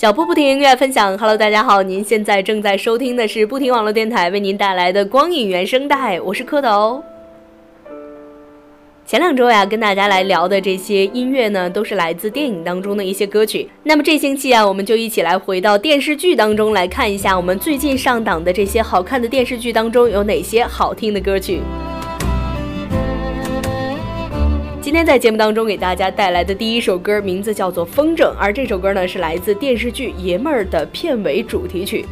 脚步不停，音乐分享。Hello，大家好，您现在正在收听的是不停网络电台为您带来的光影原声带，我是蝌蚪。前两周呀，跟大家来聊的这些音乐呢，都是来自电影当中的一些歌曲。那么这星期啊，我们就一起来回到电视剧当中来看一下，我们最近上档的这些好看的电视剧当中有哪些好听的歌曲。今天在节目当中给大家带来的第一首歌，名字叫做《风筝》，而这首歌呢是来自电视剧《爷们儿》的片尾主题曲。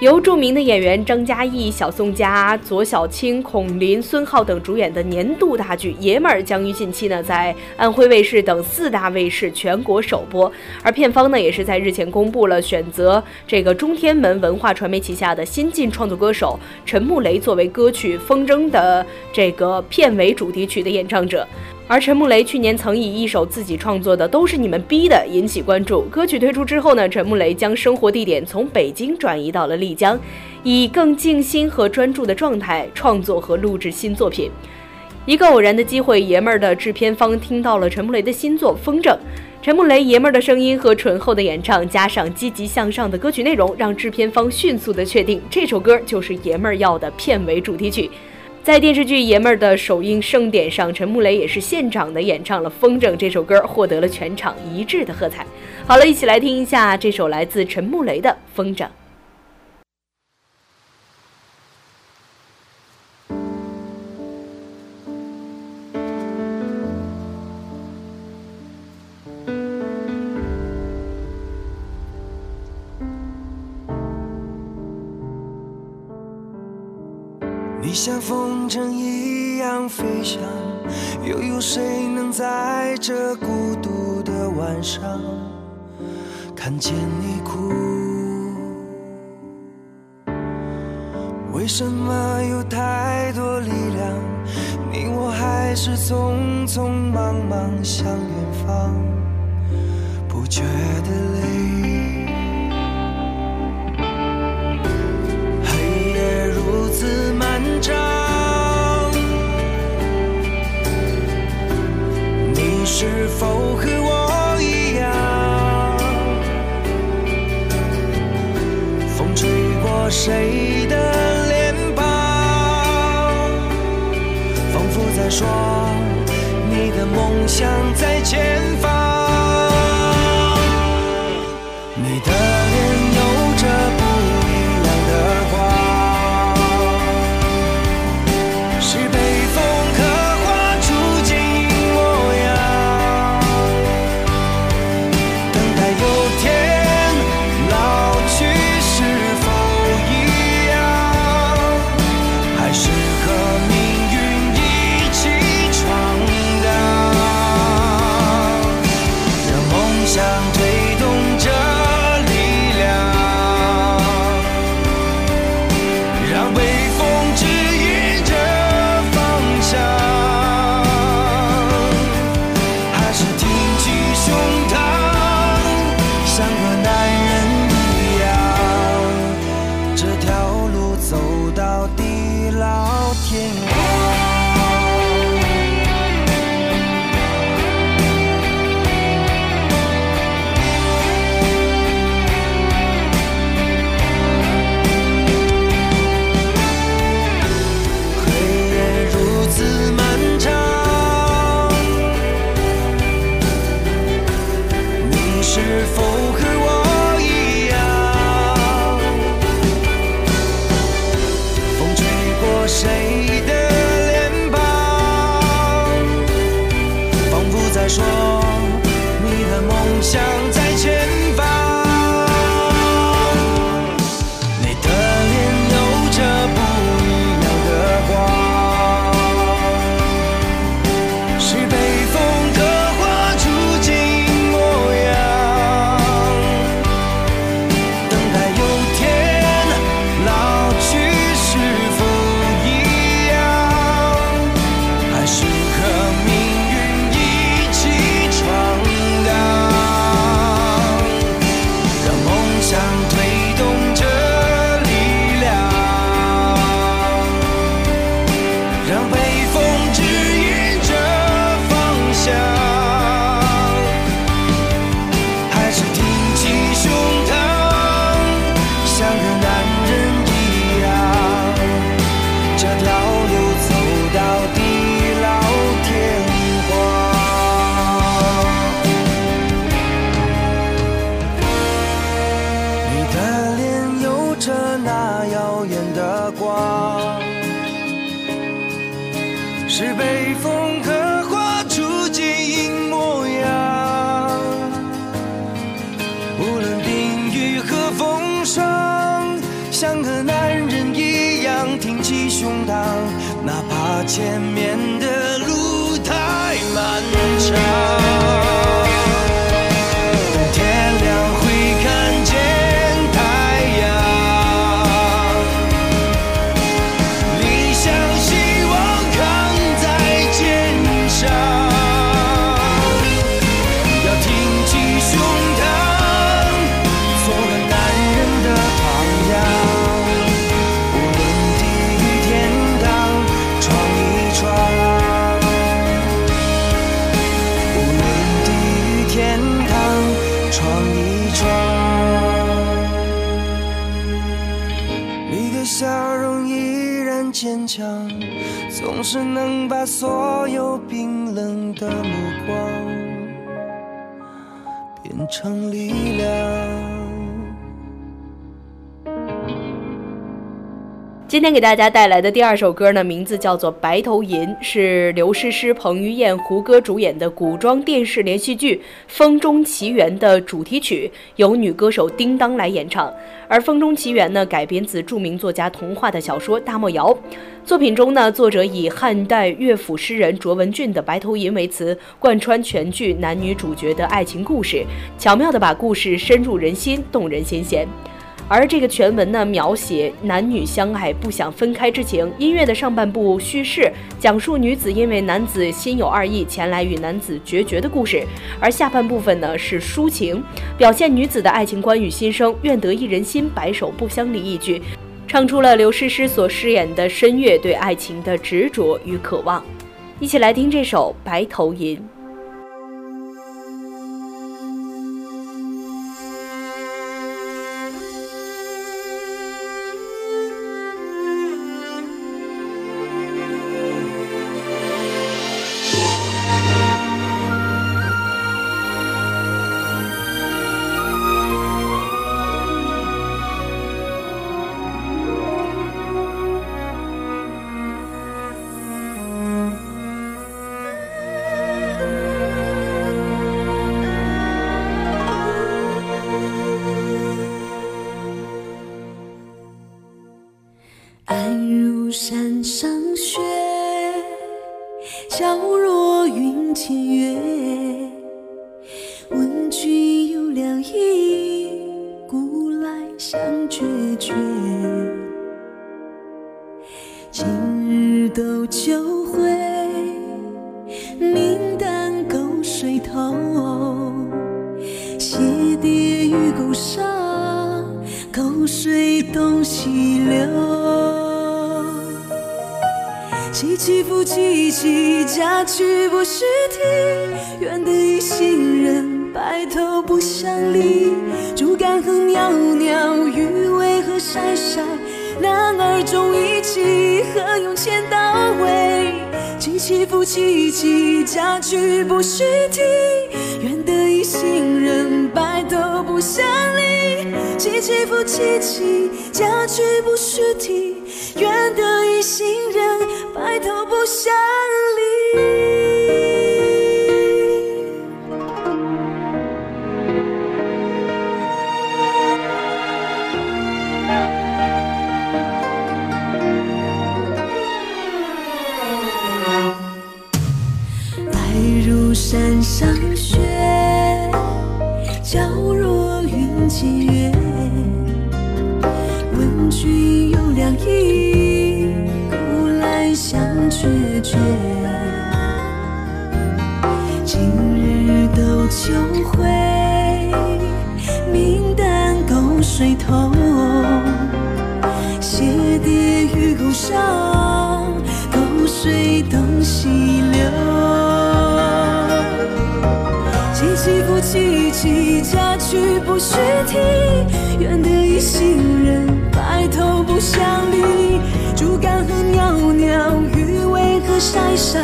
由著名的演员张嘉译、小宋佳、左小青、孔林、孙浩等主演的年度大剧《爷们儿》将于近期呢在安徽卫视等四大卫视全国首播，而片方呢也是在日前公布了选择这个中天门文化传媒旗下的新晋创作歌手陈木雷作为歌曲《风筝》的这个片尾主题曲的演唱者。而陈木雷去年曾以一首自己创作的《都是你们逼的》引起关注。歌曲推出之后呢，陈木雷将生活地点从北京转移到了丽江，以更静心和专注的状态创作和录制新作品。一个偶然的机会，爷们儿的制片方听到了陈木雷的新作《风筝》。陈木雷爷们儿的声音和醇厚的演唱，加上积极向上的歌曲内容，让制片方迅速的确定这首歌就是爷们儿要的片尾主题曲。在电视剧《爷们儿》的首映盛典上，陈木雷也是现场的演唱了《风筝》这首歌，获得了全场一致的喝彩。好了，一起来听一下这首来自陈木雷的《风筝》。你像风筝一样飞翔，又有谁能在这孤独的晚上看见你哭？为什么有太多力量，你我还是匆匆忙忙向远方，不觉得累？谁的脸庞，仿佛在说你的梦想在前方。thinking 总是能把所有冰冷的目光变成力量。今天给大家带来的第二首歌呢，名字叫做《白头吟》，是刘诗诗、彭于晏、胡歌主演的古装电视连续剧《风中奇缘》的主题曲，由女歌手叮当来演唱。而《风中奇缘》呢，改编自著名作家童话的小说《大漠谣》。作品中呢，作者以汉代乐府诗人卓文俊的《白头吟》为词，贯穿全剧男女主角的爱情故事，巧妙地把故事深入人心，动人心弦。而这个全文呢，描写男女相爱不想分开之情。音乐的上半部叙事讲述女子因为男子心有二意前来与男子决绝的故事，而下半部分呢是抒情，表现女子的爱情观与心声。愿得一人心，白首不相离一句，唱出了刘诗诗所饰演的申月对爱情的执着与渴望。一起来听这首《白头吟》。水东西流起伏萋萋，嫁娶不须啼。愿得一心人，白头不相离。竹竿何袅袅，鱼尾何晒晒。男儿重义气，何用千刀为？起起伏萋萋，嫁娶不须啼。愿得一心人，白头不相离。起起伏萋萋，嫁娶不须提。愿得一心人，白头不相离。萋萋，嫁娶不须啼，愿得一心人，白头不相离。竹竿和袅袅。鱼尾和晒晒，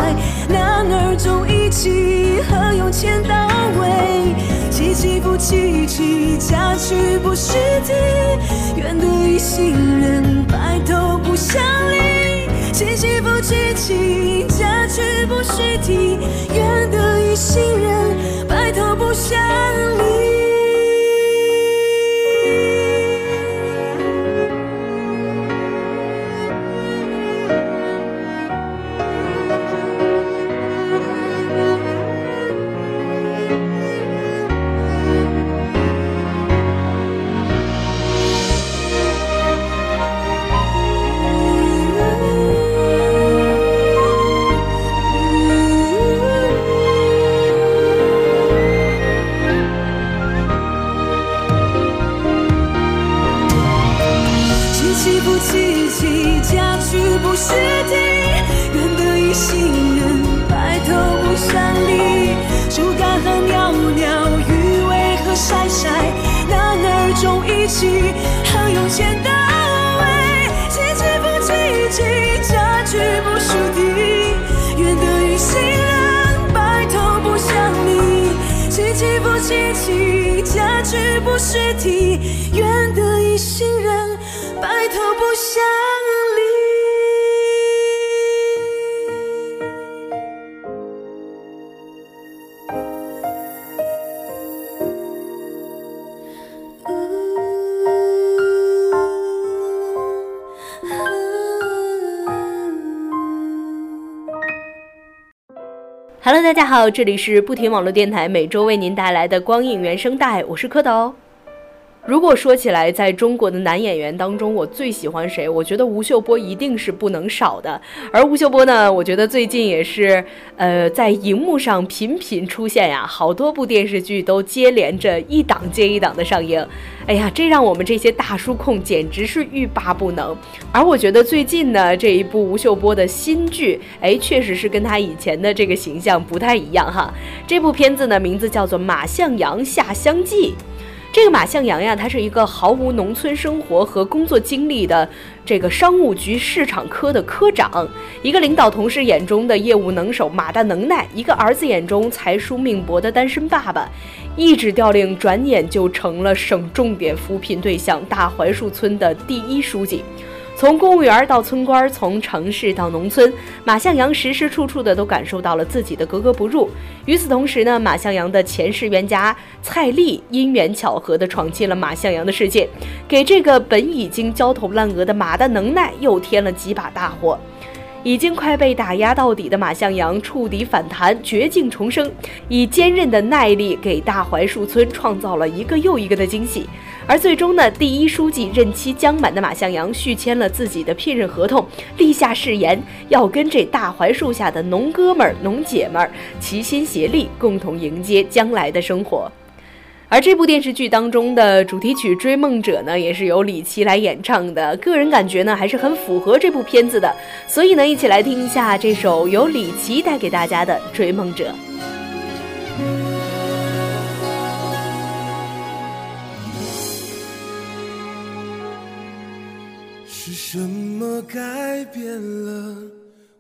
男儿重义气，何用千刀为？起起伏萋萋，嫁娶不须啼。愿得一心人，白头不相离。起起伏萋萋，嫁娶不须啼。愿得一心人，白头不相妻，嫁娶不是题，愿得一心人，白头不相 Hello，大家好，这里是不停网络电台，每周为您带来的光影原声带，我是蝌蚪。如果说起来，在中国的男演员当中，我最喜欢谁？我觉得吴秀波一定是不能少的。而吴秀波呢，我觉得最近也是，呃，在荧幕上频频出现呀，好多部电视剧都接连着一档接一档的上映。哎呀，这让我们这些大叔控简直是欲罢不能。而我觉得最近呢，这一部吴秀波的新剧，哎，确实是跟他以前的这个形象不太一样哈。这部片子呢，名字叫做《马向阳下乡记》。这个马向阳呀，他是一个毫无农村生活和工作经历的这个商务局市场科的科长，一个领导同事眼中的业务能手马大能耐，一个儿子眼中才疏命薄的单身爸爸，一纸调令，转眼就成了省重点扶贫对象大槐树村的第一书记。从公务员到村官，从城市到农村，马向阳时时处处的都感受到了自己的格格不入。与此同时呢，马向阳的前世冤家蔡丽因缘巧合的闯进了马向阳的世界，给这个本已经焦头烂额的马的能耐又添了几把大火。已经快被打压到底的马向阳触底反弹，绝境重生，以坚韧的耐力给大槐树村创造了一个又一个的惊喜。而最终呢，第一书记任期将满的马向阳续签了自己的聘任合同，立下誓言，要跟这大槐树下的农哥们儿、农姐们儿齐心协力，共同迎接将来的生活。而这部电视剧当中的主题曲《追梦者》呢，也是由李琦来演唱的。个人感觉呢，还是很符合这部片子的。所以呢，一起来听一下这首由李琦带给大家的《追梦者》。是什么改变了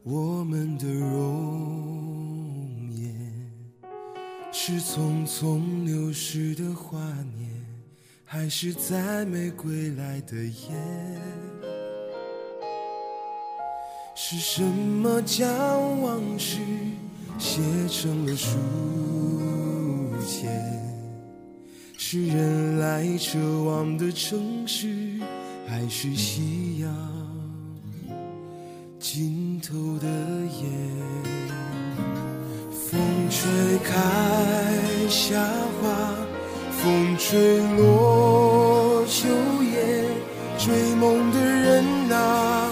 我们的容？是匆匆流逝的华年，还是再没归来的雁？是什么将往事写成了书签？是人来车往的城市，还是夕阳尽头的夜？风吹开夏花，风吹落秋叶，追梦的人啊，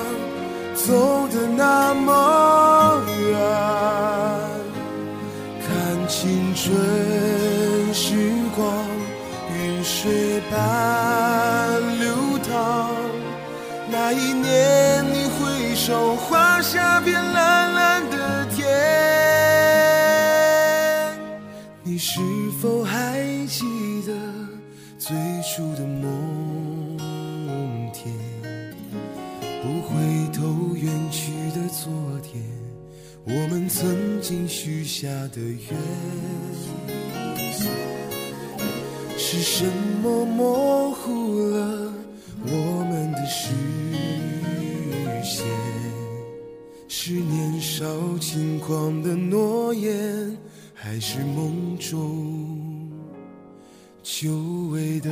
走得那么远，看青春时光。云水般流淌，那一年你回首，是否还记得最初的梦田？不回头远去的昨天，我们曾经许下的愿。是什么模糊了我们的视线？是年少轻狂的诺言，还是梦中久违的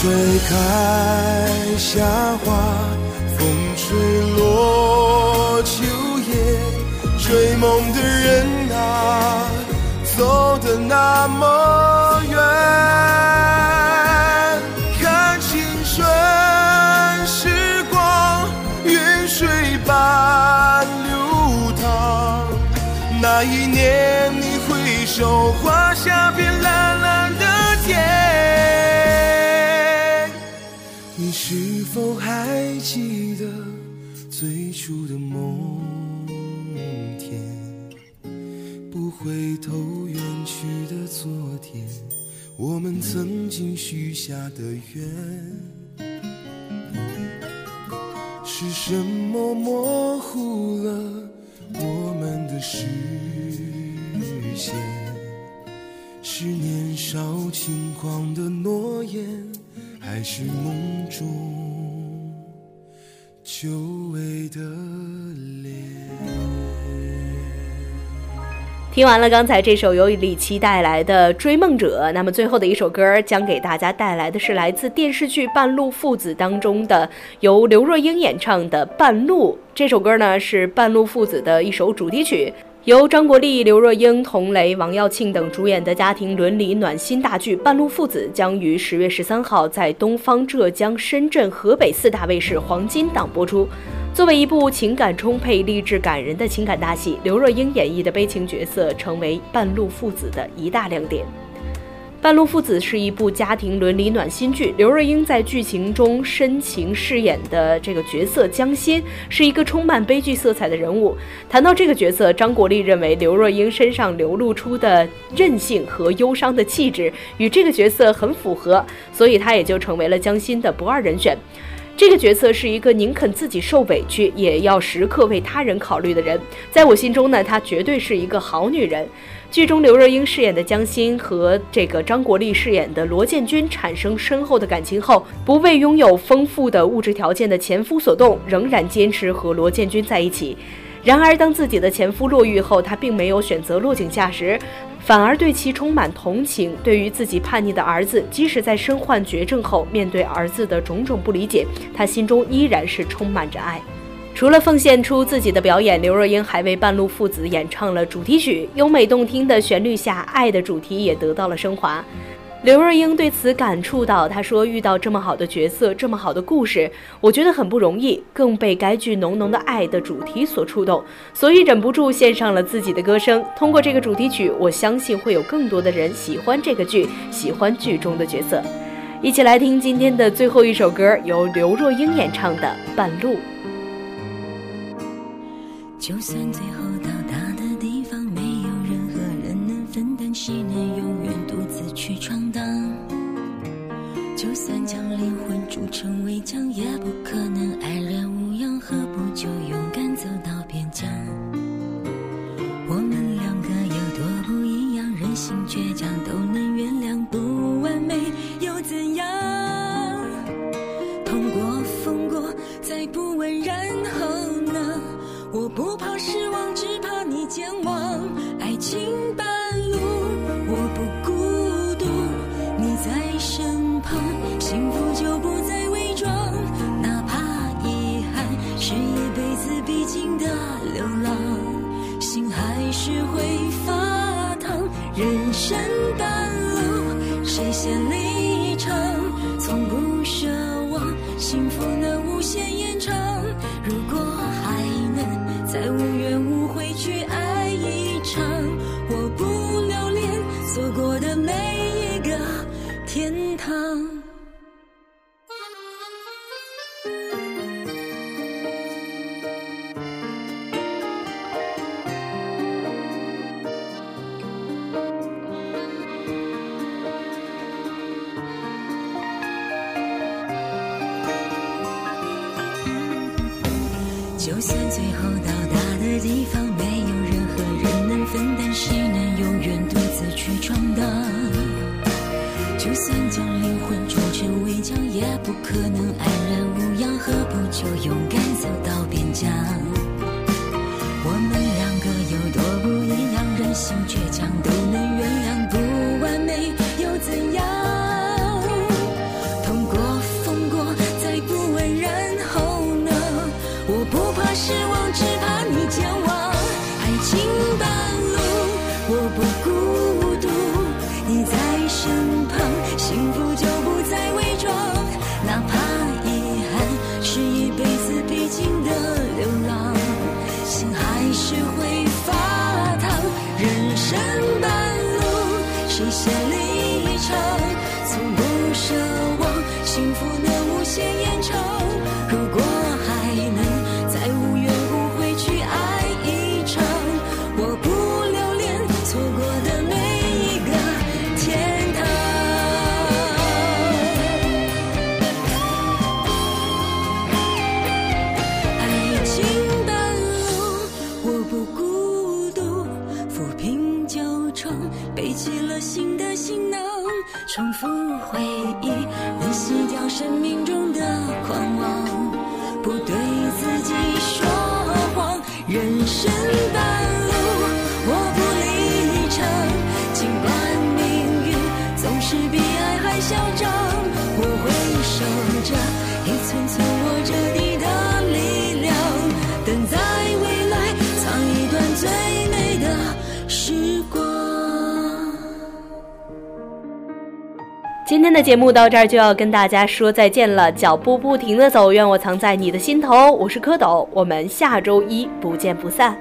风吹开夏花，风吹落秋叶，追梦的人啊，走的那么远。看青春时光，云水般流淌。那一年，你回首，是否还记得最初的梦天？不回头远去的昨天，我们曾经许下的愿。是什么模糊了我们的视线？是年少轻狂的诺言，还是梦中久违的脸？听完了刚才这首由李琦带来的《追梦者》，那么最后的一首歌将给大家带来的是来自电视剧《半路父子》当中的由刘若英演唱的《半路》。这首歌呢是《半路父子》的一首主题曲，由张国立、刘若英、佟雷、王耀庆等主演的家庭伦理暖心大剧《半路父子》将于十月十三号在东方、浙江、深圳、河北四大卫视黄金档播出。作为一部情感充沛、励志感人的情感大戏，刘若英演绎的悲情角色成为半路父子的一大亮点。半路父子是一部家庭伦理暖心剧，刘若英在剧情中深情饰演的这个角色江欣是一个充满悲剧色彩的人物。谈到这个角色，张国立认为刘若英身上流露出的韧性和忧伤的气质与这个角色很符合，所以她也就成为了江欣的不二人选。这个角色是一个宁肯自己受委屈，也要时刻为他人考虑的人。在我心中呢，她绝对是一个好女人。剧中刘若英饰演的江欣和这个张国立饰演的罗建军产生深厚的感情后，不为拥有丰富的物质条件的前夫所动，仍然坚持和罗建军在一起。然而，当自己的前夫落狱后，她并没有选择落井下石，反而对其充满同情。对于自己叛逆的儿子，即使在身患绝症后，面对儿子的种种不理解，她心中依然是充满着爱。除了奉献出自己的表演，刘若英还为半路父子演唱了主题曲。优美动听的旋律下，爱的主题也得到了升华。刘若英对此感触到，她说：“遇到这么好的角色，这么好的故事，我觉得很不容易，更被该剧浓浓的爱的主题所触动，所以忍不住献上了自己的歌声。通过这个主题曲，我相信会有更多的人喜欢这个剧，喜欢剧中的角色。一起来听今天的最后一首歌，由刘若英演唱的《半路》。就算最后到达的地方没有任何人能分担，谁能永远独自去闯荡？就算将灵魂铸成围墙，也幸福就算将灵魂铸成围墙，也不可能安然无恙。何不就勇敢走到边疆？我们两个有多不一样，任性倔强都能一些离愁，从不奢望。生命中的狂妄不对自己说谎人生吧。今天的节目到这儿就要跟大家说再见了脚步不停的走愿我藏在你的心头。我是蝌蚪我们下周一不见不散。